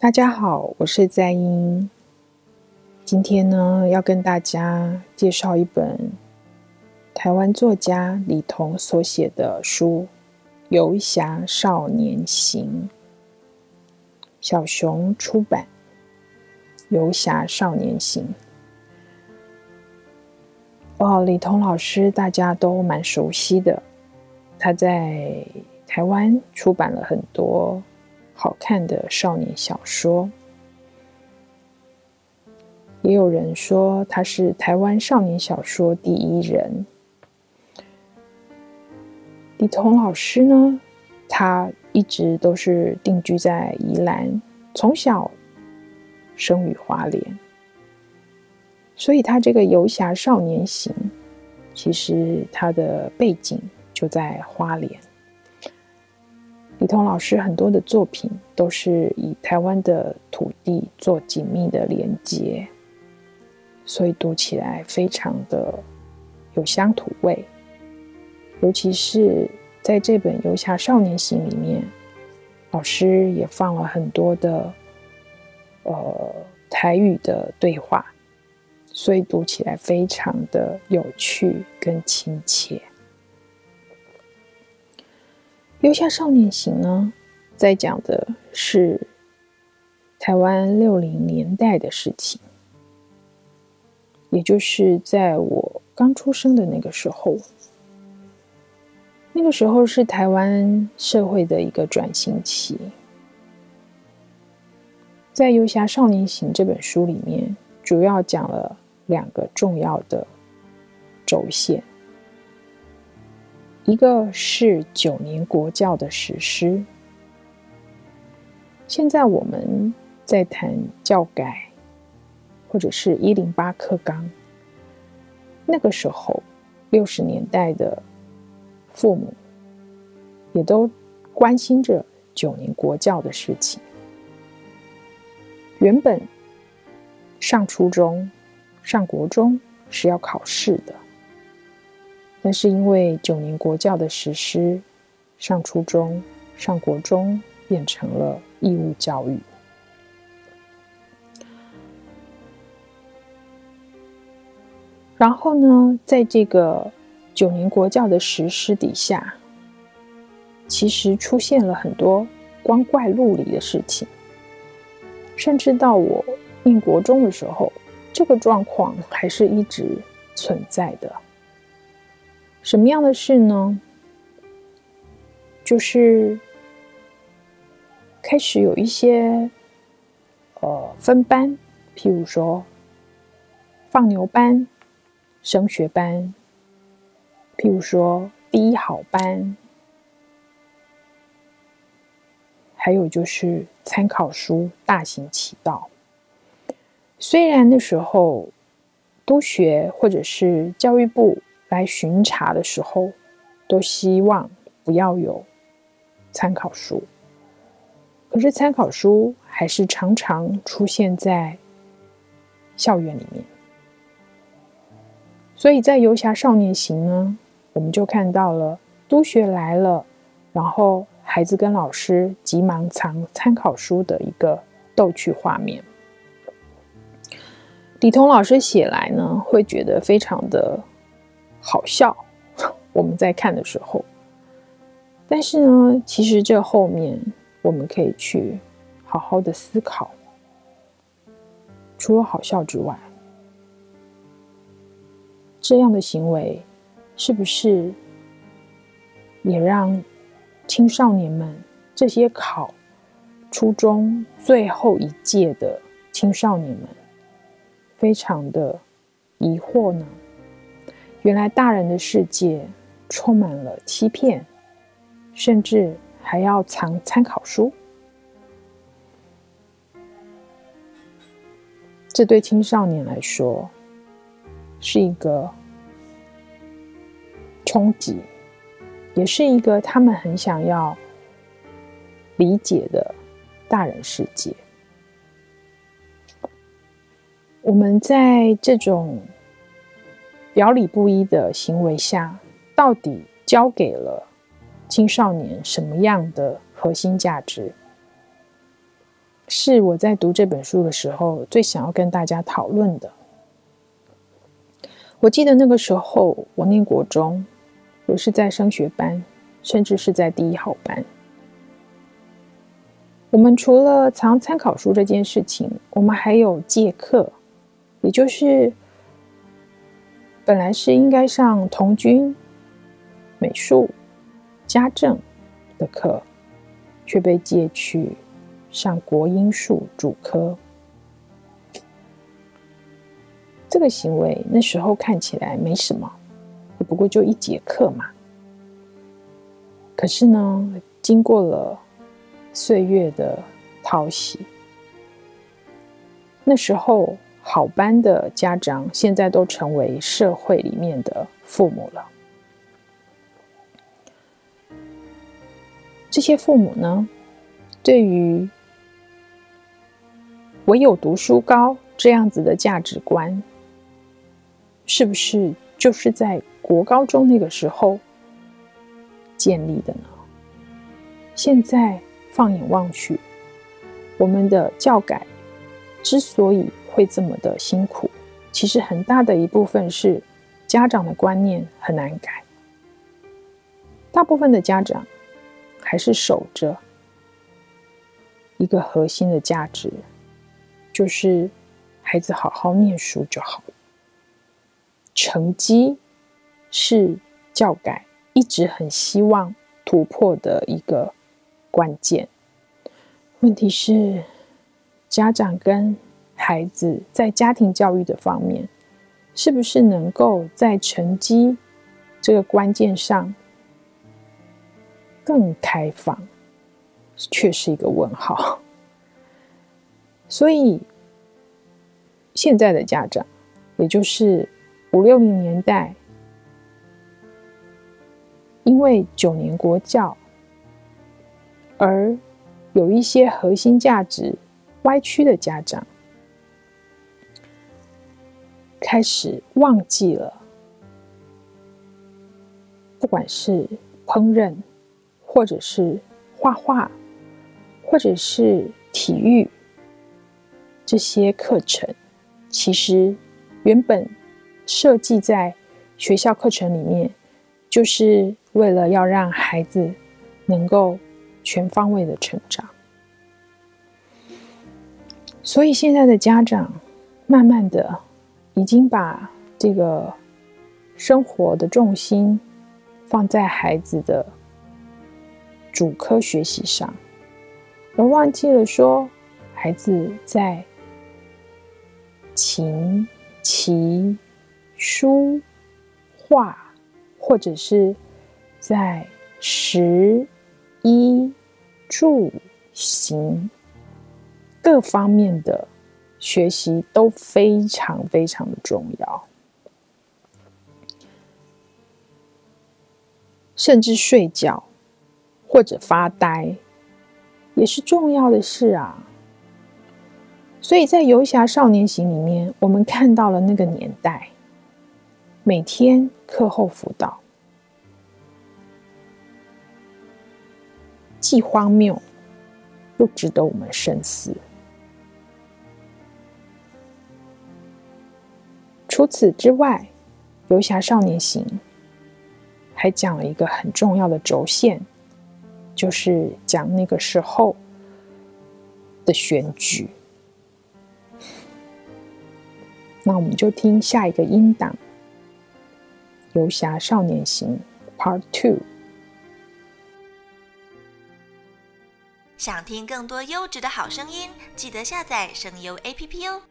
大家好，我是在英。今天呢，要跟大家介绍一本台湾作家李彤所写的书《游侠少年行》，小熊出版《游侠少年行》。哦，李彤老师大家都蛮熟悉的，他在台湾出版了很多。好看的少年小说，也有人说他是台湾少年小说第一人。李彤老师呢，他一直都是定居在宜兰，从小生于花莲，所以他这个《游侠少年行》，其实他的背景就在花莲。李彤老师很多的作品都是以台湾的土地做紧密的连接，所以读起来非常的有乡土味。尤其是在这本《游侠少年行》里面，老师也放了很多的呃台语的对话，所以读起来非常的有趣跟亲切。《游侠少年行》呢，在讲的是台湾六零年代的事情，也就是在我刚出生的那个时候。那个时候是台湾社会的一个转型期。在《游侠少年行》这本书里面，主要讲了两个重要的轴线。一个是九年国教的实施。现在我们在谈教改，或者是一零八课纲。那个时候，六十年代的父母也都关心着九年国教的事情。原本上初中、上国中是要考试的。但是因为九年国教的实施，上初中、上国中变成了义务教育。然后呢，在这个九年国教的实施底下，其实出现了很多光怪陆离的事情，甚至到我念国中的时候，这个状况还是一直存在的。什么样的事呢？就是开始有一些呃分班，譬如说放牛班、升学班，譬如说第一好班，还有就是参考书大行其道。虽然那时候督学或者是教育部。来巡查的时候，都希望不要有参考书。可是参考书还是常常出现在校园里面。所以在《游侠少年行》呢，我们就看到了督学来了，然后孩子跟老师急忙藏参考书的一个逗趣画面。李彤老师写来呢，会觉得非常的。好笑，我们在看的时候，但是呢，其实这后面我们可以去好好的思考。除了好笑之外，这样的行为是不是也让青少年们这些考初中最后一届的青少年们非常的疑惑呢？原来大人的世界充满了欺骗，甚至还要藏参考书。这对青少年来说是一个冲击，也是一个他们很想要理解的大人世界。我们在这种。表里不一的行为下，到底教给了青少年什么样的核心价值？是我在读这本书的时候最想要跟大家讨论的。我记得那个时候我念国中，我是在升学班，甚至是在第一号班。我们除了藏参考书这件事情，我们还有借课，也就是本来是应该上童军、美术、家政的课，却被借去上国英数主科。这个行为那时候看起来没什么，不过就一节课嘛。可是呢，经过了岁月的淘洗，那时候好班的家长现在都成为社会里面的父母了。这些父母呢，对于唯有读书高这样子的价值观，是不是就是在国高中那个时候建立的呢？现在放眼望去，我们的教改之所以会这么的辛苦，其实很大的一部分是家长的观念很难改。大部分的家长还是守着一个核心的价值，就是孩子好好念书就好。成绩是教改一直很希望突破的一个关键。问题是，家长跟孩子在家庭教育的方面，是不是能够在成绩这个关键上更开放，却是一个问号。所以，现在的家长，也就是。五六零年代，因为九年国教，而有一些核心价值歪曲的家长，开始忘记了，不管是烹饪，或者是画画，或者是体育，这些课程，其实原本。设计在学校课程里面，就是为了要让孩子能够全方位的成长。所以现在的家长，慢慢的已经把这个生活的重心放在孩子的主科学习上，而忘记了说，孩子在琴棋。书画，或者是在食衣住行各方面的学习都非常非常的重要，甚至睡觉或者发呆也是重要的事啊。所以在《游侠少年行》里面，我们看到了那个年代。每天课后辅导，既荒谬又值得我们深思。除此之外，《游侠少年行》还讲了一个很重要的轴线，就是讲那个时候的选举。那我们就听下一个音档。《游侠少年行》Part Two。想听更多优质的好声音，记得下载声优 APP 哦。